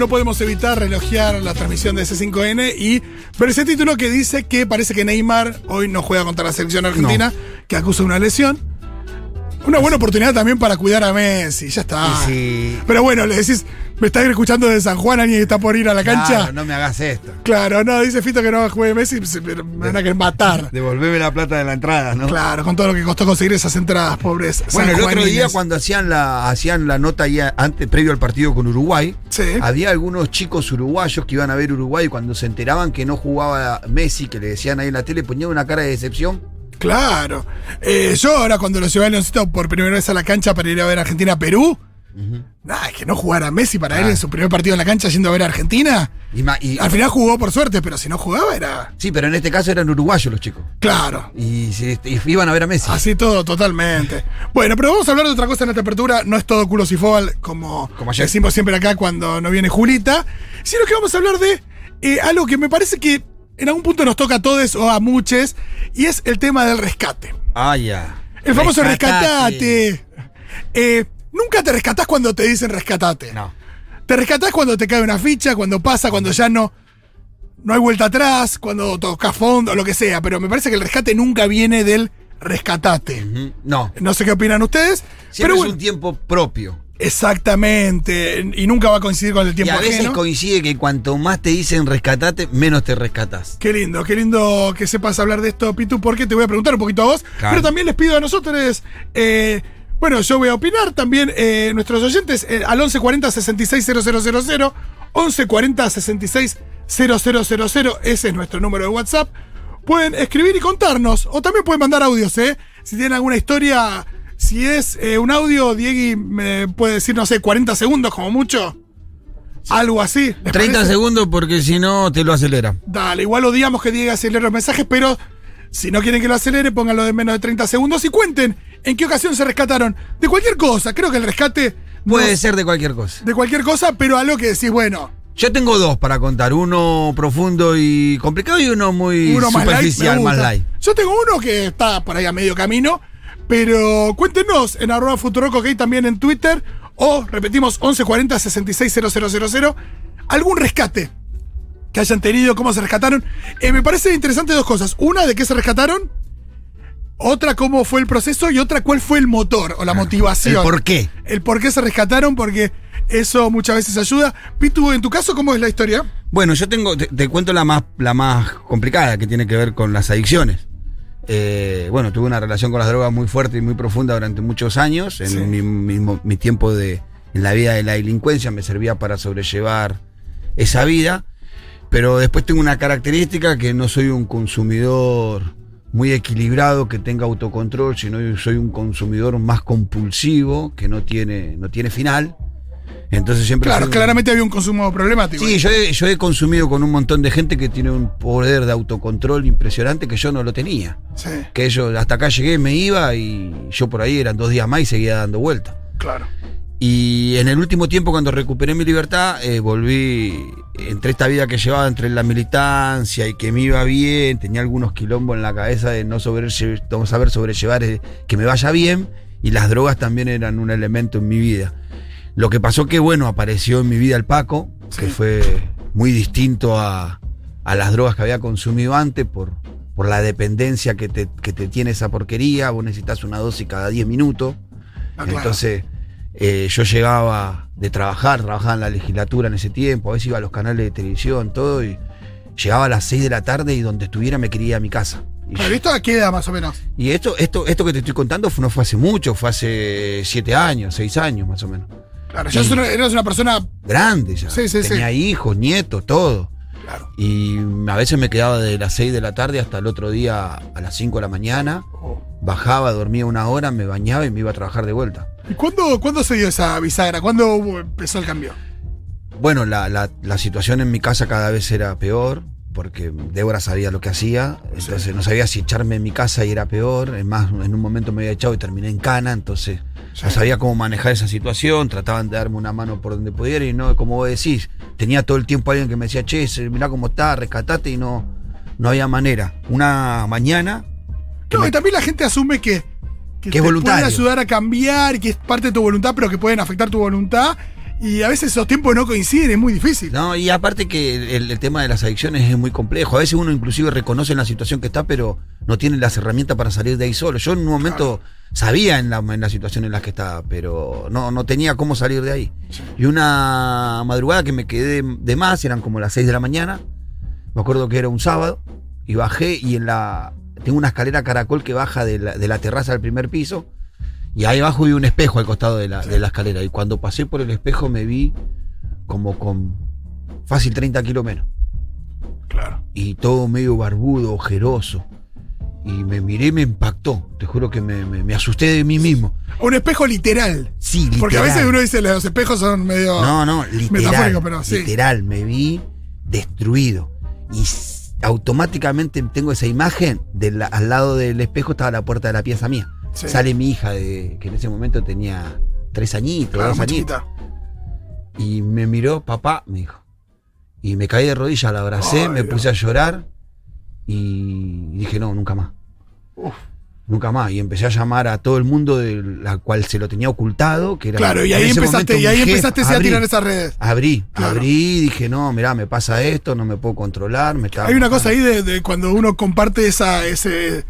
no podemos evitar relojear la transmisión de C5N y ver ese título que dice que parece que Neymar hoy no juega contra la selección argentina, que acusa una lesión. Una buena oportunidad también para cuidar a Messi, ya está. Pero bueno, le decís, me estás escuchando de San Juan, alguien está por ir a la cancha. Claro, no me hagas esto. Claro, no, dice Fito que no juegue Messi, me van a querer matar. Devolveme la plata de la entrada, ¿no? Claro, con todo lo que costó conseguir esas entradas, pobres. Bueno, el otro día cuando hacían la, hacían la nota ya antes, previo al partido con Uruguay, Sí. había algunos chicos uruguayos que iban a ver Uruguay y cuando se enteraban que no jugaba Messi, que le decían ahí en la tele, ponían una cara de decepción. Claro. Eh, yo ahora cuando lo llevé a Leoncito por primera vez a la cancha para ir a ver Argentina-Perú, nada, es que no jugara Messi para él Ah. en su primer partido en la cancha yendo a ver a Argentina. Y y- Al final jugó por suerte, pero si no jugaba era... sí, pero en este caso eran uruguayos los chicos. Claro. Y, se- y iban a ver a Messi. Así todo, totalmente. Bueno, pero vamos a hablar de otra cosa en esta apertura. No es todo culos y fútbol como, decimos siempre acá cuando no viene Julita, sino que vamos a hablar de eh, algo que me parece que en algún punto nos toca a todos o a muchos, y es el tema del rescate. Ah, ya. El famoso Rescatate. rescatate. Eh, nunca te rescatás cuando te dicen rescatate. No. Te rescatás cuando te cae una ficha, cuando pasa, cuando ya no, no hay vuelta atrás, cuando tocas fondo, lo que sea. Pero me parece que el rescate nunca viene del rescatate. No. No sé qué opinan ustedes. Siempre pero es bueno, un tiempo propio. Exactamente. Y nunca va a coincidir con el Y tiempo a veces ajeno. coincide que cuanto más te dicen rescatate, menos te rescatás. Qué lindo, qué lindo que sepas hablar de esto, Pitu, porque te voy a preguntar un poquito a vos. Claro. Pero también les pido a nosotros, eh, bueno, yo voy a opinar también, eh, nuestros oyentes, eh, al 1140 660000, 1140 660000, ese es nuestro número de WhatsApp. Pueden escribir y contarnos, o también pueden mandar audios, ¿eh? Si tienen alguna historia, si es eh, un audio, Diegui me puede decir, no sé, 40 segundos como mucho. Algo así. ¿les 30 parece? segundos porque si no te lo acelera. Dale, igual odiamos que Diego acelere los mensajes, pero si no quieren que lo acelere, pónganlo de menos de 30 segundos y cuenten en qué ocasión se rescataron. De cualquier cosa, creo que el rescate Puede ser de cualquier cosa. de cualquier cosa, pero algo que decís, bueno, Yo tengo dos para contar, uno profundo y complicado y uno muy uno más light. superficial, más light. Yo tengo uno que está por ahí a medio camino, pero cuéntenos en arroba futuroco, ok, también en Twitter, o repetimos 1140 660000, algún rescate que hayan tenido, cómo se rescataron. Eh, me parece interesante dos cosas. Una, de qué se rescataron. Otra, cómo fue el proceso. Y otra, cuál fue el motor o la motivación. El por qué. El por qué se rescataron, porque eso muchas veces ayuda. Pitu, en tu caso, ¿cómo es la historia? Bueno, yo tengo, te, te cuento la más, la más complicada que tiene que ver con las adicciones. Eh, bueno, tuve una relación con las drogas muy fuerte y muy profunda durante muchos años. En Sí. mi, mi- mi tiempo de, en la vida de la delincuencia me servía para sobrellevar esa vida. Pero después tengo una característica que no soy un consumidor muy equilibrado, que tenga autocontrol, sino soy un consumidor más compulsivo, que no tiene, no tiene final. Entonces siempre Claro, soy claramente había un consumo problemático. Sí, yo he, yo he consumido con un montón de gente que tiene un poder de autocontrol impresionante que yo no lo tenía. Sí, Que yo hasta acá llegué, me iba y yo por ahí eran dos días más y seguía dando vueltas. claro. Y en el último tiempo, cuando recuperé mi libertad, eh, volví entre esta vida que llevaba, entre la militancia y que me iba bien, tenía algunos quilombos en la cabeza de no, no saber sobrellevar, eh, que me vaya bien, y las drogas también eran un elemento en mi vida. Lo que pasó que, bueno, apareció en mi vida el Paco, que fue muy distinto a, a las drogas que había consumido antes por, por la dependencia que te, que te tiene esa porquería. Vos necesitas una dosis cada 10 minutos. Ah, claro. Entonces, eh, yo llegaba de trabajar, trabajaba en la legislatura en ese tiempo, a veces iba a los canales de televisión, todo, y llegaba a las 6 de la tarde y donde estuviera me quería ir a mi casa. Y, Claro, ¿Esto a qué edad más o menos? y esto, esto, esto que te estoy contando fue- no fue hace mucho, fue hace 7 años, 6 años más o menos. Claro, ya eras una, eras una persona. Grande ya. Sí, sí, sí. Tenía hijos, nietos, todo. Claro. Y a veces me quedaba de las 6 de la tarde hasta el otro día a las 5 de la mañana. Oh. Bajaba, dormía una hora, me bañaba y me iba a trabajar de vuelta. ¿Y cuándo, cuándo se dio esa bisagra? ¿Cuándo empezó el cambio? Bueno, la, la- la situación en mi casa cada vez era peor, porque Débora sabía lo que hacía, entonces no sabía si echarme en mi casa y era peor, es más, en un momento me había echado y terminé en cana, entonces No sabía cómo manejar esa situación, trataban de darme una mano por donde pudiera y no, como vos decís, tenía todo el tiempo alguien que me decía, che, mirá cómo está, rescatate y no, no había manera. Una mañana... que No, me- y también la gente asume que, que Que es te voluntario. pueden ayudar a cambiar, que es parte de tu voluntad, pero que pueden afectar tu voluntad. Y a veces esos tiempos no coinciden, es muy difícil. No, y aparte que el, el tema de las adicciones es muy complejo. A veces uno inclusive reconoce en la situación que está, pero no tiene las herramientas para salir de ahí solo. Yo en un momento sabía en la, en la situación en la que estaba, pero no, no tenía cómo salir de ahí. Y una madrugada que me quedé de más, eran como las 6 de la mañana. Me acuerdo que era un sábado, y bajé y en la. Tengo una escalera caracol que baja de la, de la terraza del primer piso. Y ahí abajo vi un espejo al costado de la, de la escalera. Y cuando pasé por el espejo me vi como con fácil 30 kilos menos. Claro. Y todo medio barbudo, ojeroso. Y me miré y me impactó. Te juro que me, me- me asusté de mí mismo. Un espejo literal. Sí, literal. Porque a veces uno dice los espejos son medio. No, no, literal. Pero sí. Literal, me vi destruido. Y automáticamente tengo esa imagen. de la- al lado del espejo estaba la puerta de la pieza mía. Sí. Sale mi hija, de, que en ese momento tenía tres añitos, Claro, dos añitos. Y me miró, papá, me dijo. Y me caí de rodillas, la abracé, Ay, me puse a llorar. Y dije, no, nunca más. Uf. Nunca más. Y empecé a llamar a todo el mundo de la cual se lo tenía ocultado. Que era Claro, y ahí empezaste, y ahí empezaste a tirar esas redes. Abrí, Claro. abrí, dije, no, mirá, me pasa esto, no me puedo controlar, me está Hay una cosa ahí de, de cuando uno comparte esa, ese,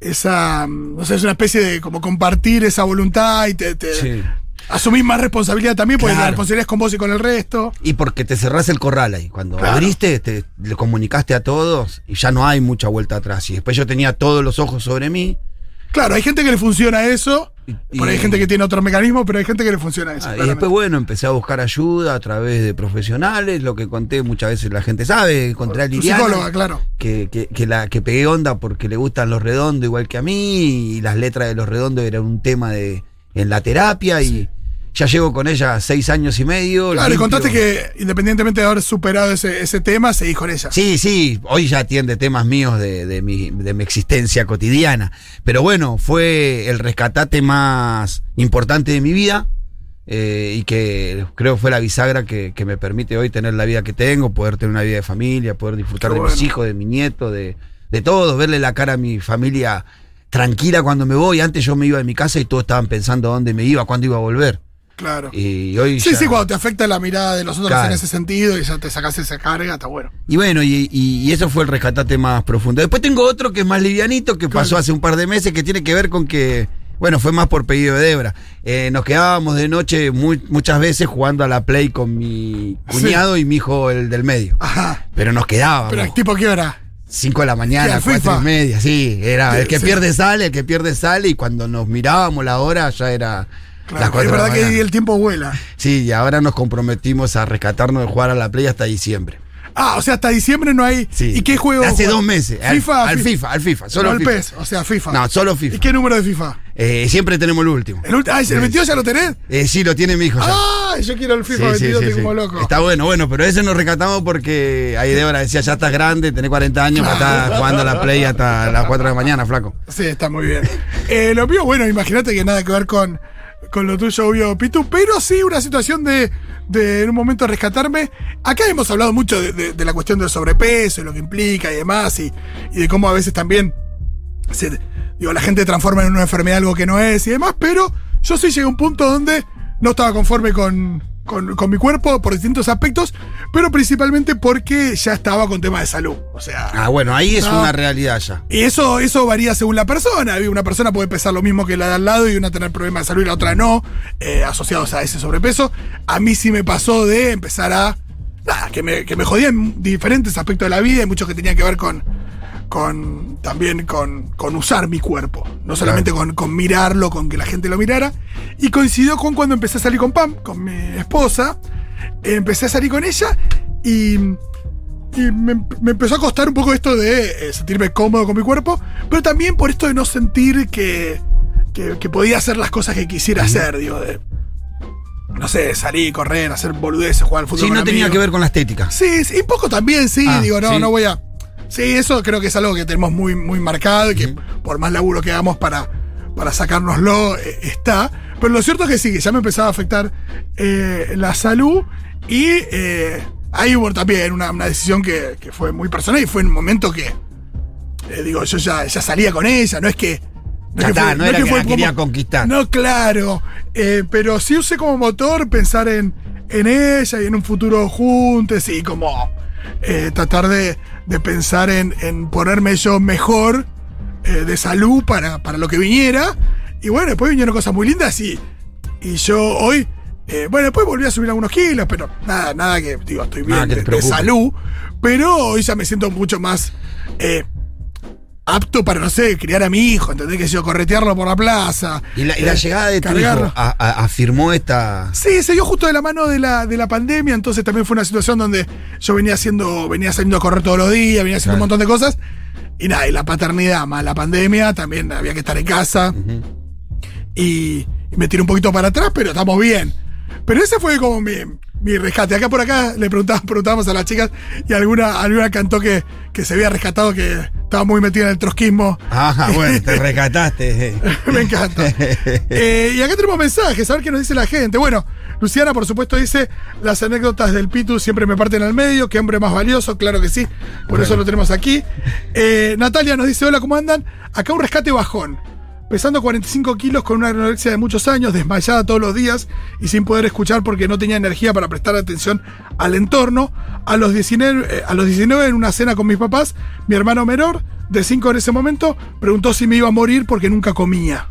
esa, mm, no sé, es una especie de como compartir esa voluntad y te, te Sí. asumís más responsabilidad también, porque Claro. la responsabilidad es con vos y con el resto. Y porque te cerrás el corral ahí. Cuando Claro. abriste, te, le comunicaste a todos y ya no hay mucha vuelta atrás. Y después yo tenía todos los ojos sobre mí. Claro, hay gente que le funciona eso, Y- por ahí hay gente que tiene otro mecanismo, pero hay gente que le funciona eso. Ah, y después, bueno, empecé a buscar ayuda a través de profesionales. Lo que conté muchas veces la gente sabe. Encontré a Liliana. psicóloga, claro. que, que, que la, que pegué onda porque le gustan los redondos igual que a mí. Y las letras de los redondos eran un tema de, en la terapia. Y ya llevo con ella seis años y medio. Claro, limpio. contaste que independientemente de haber superado ese, ese tema, seguís con ella. Sí, sí, hoy ya atiende temas míos de, de mi, de mi existencia cotidiana. Pero bueno, fue el rescatate más importante de mi vida eh, y que creo fue la bisagra que, que me permite hoy tener la vida que tengo, poder tener una vida de familia, poder disfrutar de mis hijos, de mi nieto, de, de todos, verle la cara a mi familia tranquila cuando me voy. Antes yo me iba de mi casa y todos estaban pensando dónde me iba, cuándo iba a volver. Claro. Y hoy Sí, ya- sí, cuando te afecta la mirada de los otros Claro. en ese sentido y ya te sacas esa carga, está bueno. Y bueno, y, y- y eso fue el rescatate más profundo. Después tengo otro que es más livianito, que pasó hace un par de meses, que tiene que ver con que, bueno, fue más por pedido de Debra. Eh, nos quedábamos de noche muy- muchas veces jugando a la Play con mi cuñado y mi hijo, el del medio. Ajá. Pero nos quedábamos. Pero tipo, ¿qué hora? 5 de la ¿Qué, mañana, al 4 FIFA? y media, sí. Era el que Sí. pierde sale, el que pierde sale, y cuando nos mirábamos la hora ya era Claro, las 4 es verdad que el tiempo vuela. Sí, y ahora nos comprometimos a rescatarnos de jugar a la Play hasta diciembre. Ah, o sea, hasta diciembre no hay. Sí. ¿Y qué juego? Hace dos meses. Al- FIFA. Al, Fi- FIFA, al FIFA. Solo no al FIFA. PES, o sea, FIFA. No, solo ¿Y FIFA. qué número de FIFA? Eh, siempre tenemos el último. ¿El, ah, ¿el 22 ya lo tenés? Eh, sí, lo tiene mi hijo ya. Ah, yo quiero el FIFA sí, 22, sí, estoy sí. como loco. Está bueno, bueno, pero ese nos rescatamos porque ahí Débora decía, ya estás grande, tenés 40 años, para estar jugando a la Play hasta las 4 de la mañana, flaco. Sí, está muy bien. Eh, lo mío, bueno, imagínate que nada que ver con, con lo tuyo, obvio, Pitu, pero sí una situación de, de en un momento rescatarme. Acá hemos hablado mucho de, la cuestión del sobrepeso y lo que implica y demás, y, y de cómo a veces también se- digo, la gente transforma en una enfermedad algo que no es y demás, pero yo sí llegué a un punto donde no estaba conforme con, con- con mi cuerpo por distintos aspectos, pero principalmente porque ya estaba con temas de salud. O sea. Ah, bueno, ahí es No. una realidad ya. Y eso, eso varía según la persona. Una persona puede pesar lo mismo que la de al lado y una tener problemas de salud y la otra no, eh, asociados a ese sobrepeso. A mí sí me pasó de empezar a. Nada, que me, que me jodía en diferentes aspectos de la vida y muchos que tenían que ver con. Con también con, con usar mi cuerpo. No solamente con, con mirarlo, con que la gente lo mirara. Y coincidió con cuando empecé a salir con Pam, con mi esposa. Empecé a salir con ella y. Y me, me empezó a costar un poco esto de eh, sentirme cómodo con mi cuerpo, pero también por esto de no sentir que, que, que podía hacer las cosas que quisiera hacer, digo, de, no sé, salir, correr, hacer boludeces, jugar al fútbol. Sí, no tenía amigos. que ver con la estética. Sí, sí, un poco también, sí, Ah, digo, no, sí. no voy a... Sí, eso creo que es algo que tenemos muy, muy marcado y que por más laburo que hagamos para, para sacárnoslo, eh, está. Pero lo cierto es que sí, que ya me empezaba a afectar eh, la salud y eh, ahí hubo también una, una decisión que, que fue muy personal y fue en un momento que, eh, digo, yo ya, ya salía con ella, no es que... Es que no era que la como- quería conquistar. No, claro, eh, pero sí usé como motor pensar en, en ella y en un futuro juntos y como eh, tratar de, de pensar en, en ponerme yo mejor eh, de salud para, para lo que viniera. Y bueno, después vinieron cosas muy lindas y, y yo hoy, eh, bueno, después volví a subir algunos kilos, pero nada, nada que, digo, estoy bien de- salud, pero hoy ya me siento mucho más eh, apto para, no sé, criar a mi hijo, ¿entendés? Que yo corretearlo por la plaza. Y la, y la eh, llegada de tu cargarlo. hijo a- a- afirmó esta. Sí, se dio justo de la mano de la, de la pandemia, entonces también fue una situación donde yo venía haciendo, venía saliendo a correr todos los días, venía haciendo un montón de cosas. Y nada, y la paternidad más la pandemia, también había que estar en casa. y, y me tiré un poquito para atrás, pero estamos bien. Pero ese fue como mi, mi rescate. Acá por acá le preguntábamos, a las chicas y alguna, alguna cantó que, que se había rescatado, que estaba muy metida en el trotskismo. Ajá, bueno, te rescataste. Me encanta. Eh, y acá tenemos mensajes, a ver qué nos dice la gente. Bueno, Luciana, por supuesto, dice: Las anécdotas del Pitu siempre me parten al medio. Qué hombre más valioso, claro que sí. Por Bueno. eso lo tenemos aquí. Eh, Natalia nos dice: Hola, ¿cómo andan? Acá un rescate bajón. Pesando 45 kilos con una anorexia de muchos años, desmayada todos los días y sin poder escuchar porque no tenía energía para prestar atención al entorno. A los 19, eh, a los 19 en una cena con mis papás, mi hermano menor, de 5 en ese momento, preguntó si me iba a morir porque nunca comía.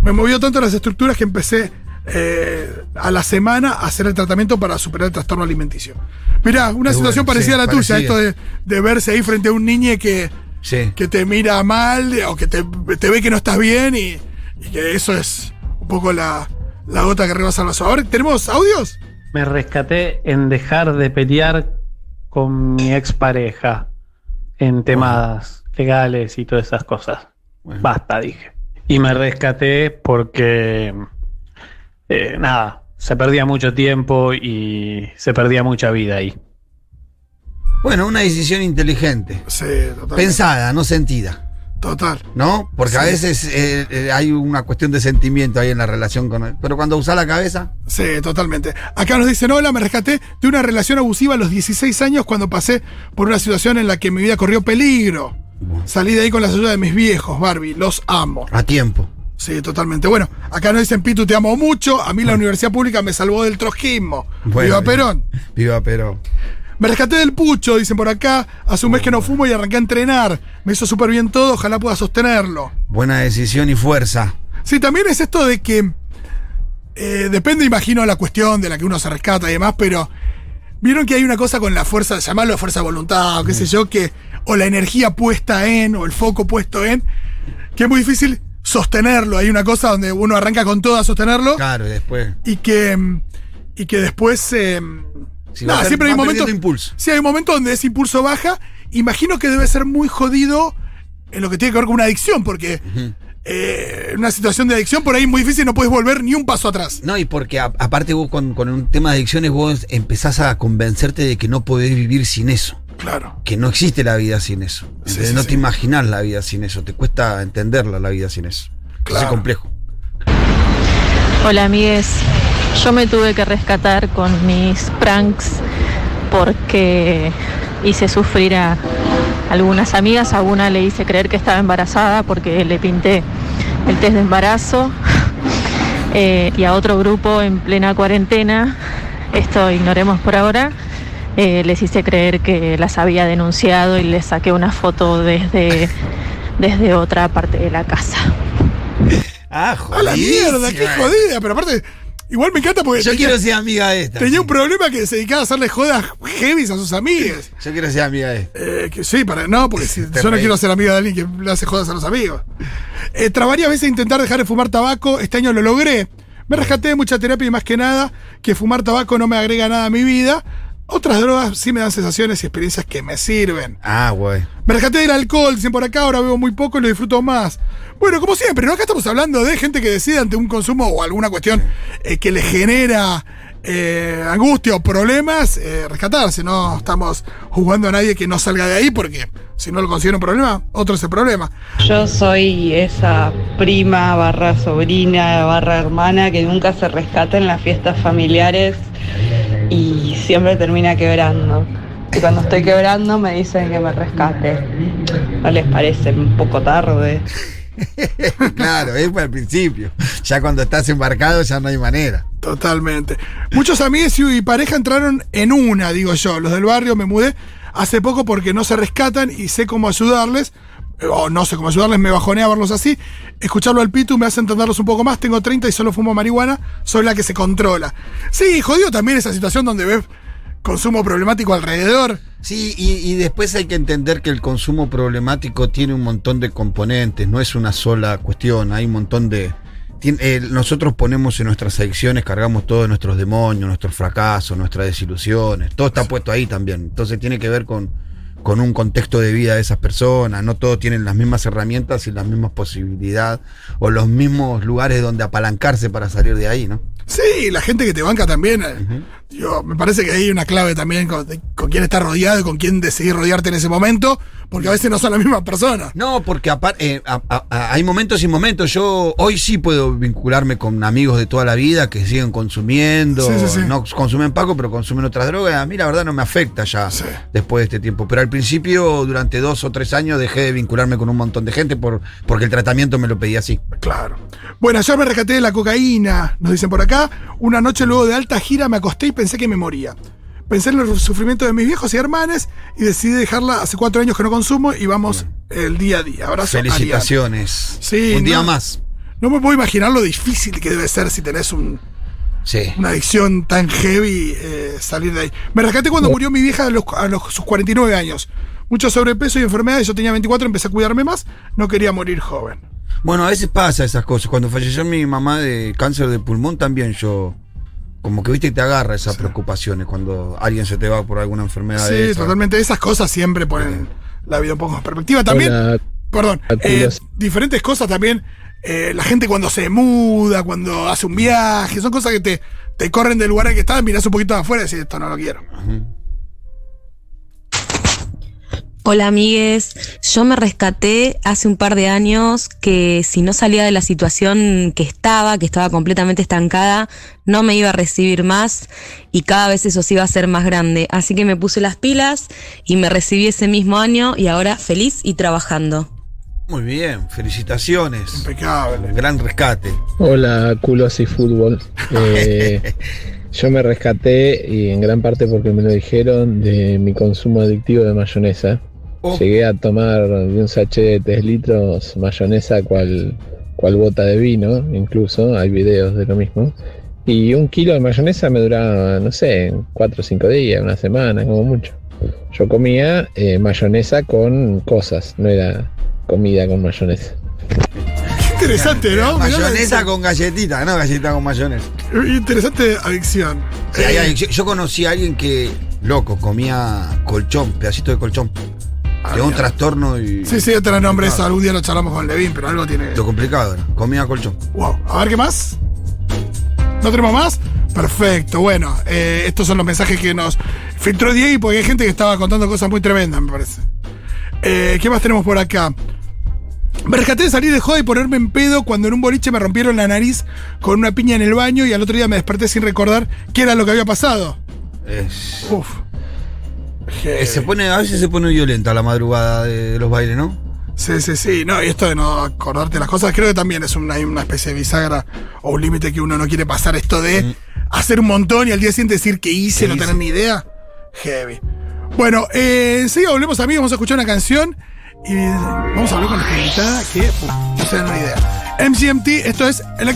Me movió tanto las estructuras que empecé eh, a la semana a hacer el tratamiento para superar el trastorno alimenticio. Mirá, una situación bueno, parecida sí, a la tuya, esto de, de verse ahí frente a un niño que, Sí. que te mira mal o que te, te ve que no estás bien y, y que eso es un poco la, la gota que rebasa el vaso. Ahora, ¿tenemos audios? Me rescaté en dejar de pelear con mi expareja en temas legales y todas esas cosas. Bueno. Basta, dije. Y me rescaté porque, eh, nada, se perdía mucho tiempo y se perdía mucha vida ahí. Bueno, una decisión inteligente. Sí, total. Pensada, no sentida. Total. ¿No? Porque a veces eh, eh, hay una cuestión de sentimiento ahí en la relación con él. Pero cuando usa la cabeza. Sí, totalmente. Acá nos dicen, hola, me rescaté de una relación abusiva a los 16 años cuando pasé por una situación en la que mi vida corrió peligro. Salí de ahí con la ayuda de mis viejos, Barbie, los amo. A tiempo. Sí, totalmente. Bueno, acá nos dicen, Pitu, te amo mucho. A mí la universidad pública me salvó del trotskismo. Bueno, Viva. Perón. Viva Perón. Me rescaté del pucho, dicen por acá. Hace un mes que no fumo y arranqué a entrenar. Me hizo súper bien todo, ojalá pueda sostenerlo. Buena decisión y fuerza. Sí, también es esto de que eh, depende, imagino, la cuestión de la que uno se rescata y demás, pero vieron que hay una cosa con la fuerza, llamarlo fuerza de voluntad o qué sé yo, que o la energía puesta en o el foco puesto en, que es muy difícil sostenerlo. Hay una cosa donde uno arranca con todo a sostenerlo Claro, y después. y que y que después eh, Si per- siempre hay momentos impulso. Sí, hay un momento donde ese impulso baja. Imagino que debe ser muy jodido en lo que tiene que ver con una adicción, porque eh, una situación de adicción por ahí muy difícil no puedes volver ni un paso atrás. No, y porque a- aparte vos con, con un tema de adicciones vos empezás a convencerte de que no podés vivir sin eso. Claro. Que no existe la vida sin eso. Sí, Entonces sí, no sí. te imaginás la vida sin eso. Te cuesta entenderla la vida sin eso. Claro. Es complejo. Hola amigues, yo me tuve que rescatar con mis pranks porque hice sufrir a algunas amigas, a una le hice creer que estaba embarazada porque le pinté el test de embarazo. Eh, y a otro grupo en plena cuarentena, esto ignoremos por ahora, eh, les hice creer que las había denunciado y les saqué una foto desde, desde otra parte de la casa. Ah, A la mierda, qué jodida. Pero aparte, igual me encanta porque Yo tenía, quiero ser amiga de esta. tenía un problema que se dedicaba a hacerle jodas heavy a sus amigas. Yo quiero ser amiga de esta. Eh, que sí, para, no, porque si, yo no quiero ser amiga de alguien que le hace jodas a los amigos. Eh, tras varias veces intentar dejar de fumar tabaco, este año lo logré. Me rescaté de mucha terapia y más que nada que fumar tabaco no me agrega nada a mi vida. Otras drogas sí me dan sensaciones y experiencias que me sirven. Ah, güey. Me rescaté del alcohol, dicen por acá, ahora bebo muy poco y lo disfruto más. Bueno, como siempre, ¿no? Acá estamos hablando de gente que decide ante un consumo o alguna cuestión eh, que le genera eh, angustia o problemas, eh, rescatarse. No estamos jugando a nadie que no salga de ahí porque si no lo considera un problema, otro es el problema. Yo soy esa prima barra sobrina barra hermana que nunca se rescata en las fiestas familiares y siempre termina quebrando. Y cuando estoy quebrando me dicen que me rescate. ¿No les parece un poco tarde? claro, es para el principio. Ya cuando estás embarcado ya no hay manera. Totalmente. Muchos amigos y pareja entraron en una, digo yo. Los del barrio me mudé hace poco porque no se rescatan y sé cómo ayudarles. O no sé cómo ayudarles, me bajonea verlos así. Escucharlo al Pitu me hace entenderlos un poco más. Tengo 30 y solo fumo marihuana. Soy la que se controla. Sí, jodido también esa situación donde ves consumo problemático alrededor. Sí, y, después hay que entender que el consumo problemático tiene un montón de componentes, no es una sola cuestión, hay un montón de... eh, nosotros ponemos en nuestras adicciones, cargamos todos nuestros demonios, nuestros fracasos, nuestras desilusiones, todo está puesto ahí también. Entonces tiene que ver con, con un contexto de vida de esas personas, no todos tienen las mismas herramientas y las mismas posibilidades o los mismos lugares donde apalancarse para salir de ahí, ¿no? Sí, la gente que te banca también. eh, digo, me parece que hay una clave también con, de- con quién estás rodeado y con quién decidir rodearte en ese momento, porque a veces no son las mismas personas. No, porque eh, a- a- a- hay momentos y momentos. Yo hoy sí puedo vincularme con amigos de toda la vida que siguen consumiendo. Sí, sí, sí. No consumen Paco, pero consumen otras drogas. A mí la verdad no me afecta ya después de este tiempo. Pero al principio, durante dos o tres años, dejé de vincularme con un montón de gente por, porque el tratamiento me lo pedía así. Claro. Bueno, yo me rescaté de la cocaína, nos dicen por acá. Una noche luego de alta gira me acosté y pensé que me moría. Pensé en el sufrimiento de mis viejos y hermanes y decidí dejarla hace cuatro años que no consumo y vamos el día a día. Abrazo. Felicitaciones. Sí, un día no. más. No me puedo imaginar lo difícil que debe ser si tenés un- Sí. una adicción tan heavy eh, salir de ahí. Me rescaté cuando murió mi vieja a, los, a los- sus 49 años. Mucho sobrepeso y enfermedades. Yo tenía 24, empecé a cuidarme más. No quería morir joven. Bueno, a veces pasa esas cosas. Cuando falleció mi mamá de cáncer de pulmón, también yo. Como que viste, te agarra esas preocupaciones cuando alguien se te va por alguna enfermedad de Sí, totalmente. Esas cosas siempre ponen la vida un poco en perspectiva. También, Hola, perdón, eh, diferentes cosas también. eh, la gente cuando se muda, cuando hace un viaje, son cosas que te, te corren del lugar en que estás, mirás un poquito afuera y decís, esto no lo quiero. Hola amigues, yo me rescaté hace un par de años que si no salía de la situación que estaba, que estaba completamente estancada, no me iba a recibir más y cada vez eso se iba a ser más grande. Así que me puse las pilas y me recibí ese mismo año y ahora feliz y trabajando. Muy bien, felicitaciones. Impecable. Gran rescate. Hola, culos y fútbol. Eh, yo me rescaté y en gran parte porque me lo dijeron de mi consumo adictivo de mayonesa. Oh. Llegué a tomar de un sachet de 3 litros mayonesa cual, cual bota de vino, incluso, hay videos de lo mismo. Y un kilo de mayonesa me duraba, no sé, 4 o 5 días, una semana, como mucho. Yo comía eh, mayonesa con cosas, no era comida con mayonesa. Qué interesante, ¿no? Mayonesa con galletita, no galletita con mayonesa. Interesante adicción. Sí, hay Eh, adicción. yo conocí a alguien que, loco, comía colchón, pedacito de colchón. Tenía un trastorno y. Sí, sí, otro nombre eso. Algún día lo charlamos con Levin, pero algo tiene. Lo complicado era. Comía colchón. Wow. A ver qué más. ¿No tenemos más? Perfecto. Bueno, eh, estos son los mensajes que nos filtró Diego porque hay gente que estaba contando cosas muy tremendas, me parece. Eh, ¿Qué más tenemos por acá? Me rescaté de salir de joda y ponerme en pedo cuando en un boliche me rompieron la nariz con una piña en el baño y al otro día me desperté sin recordar qué era lo que había pasado. Es- Uf. Eh, se pone, a veces se pone violenta la madrugada de, los bailes, ¿no? Sí, sí, sí. No, y esto de no acordarte las cosas, creo que también es una, especie de bisagra o un límite que uno no quiere pasar. Esto de hacer un montón y al día siguiente decir que hice, ¿Qué no hice? tener ni idea. Heavy. Bueno, eh, enseguida volvemos amigos, vamos a escuchar una canción y vamos a hablar con nuestra invitada que uf, no se dan una idea. MGMT, esto es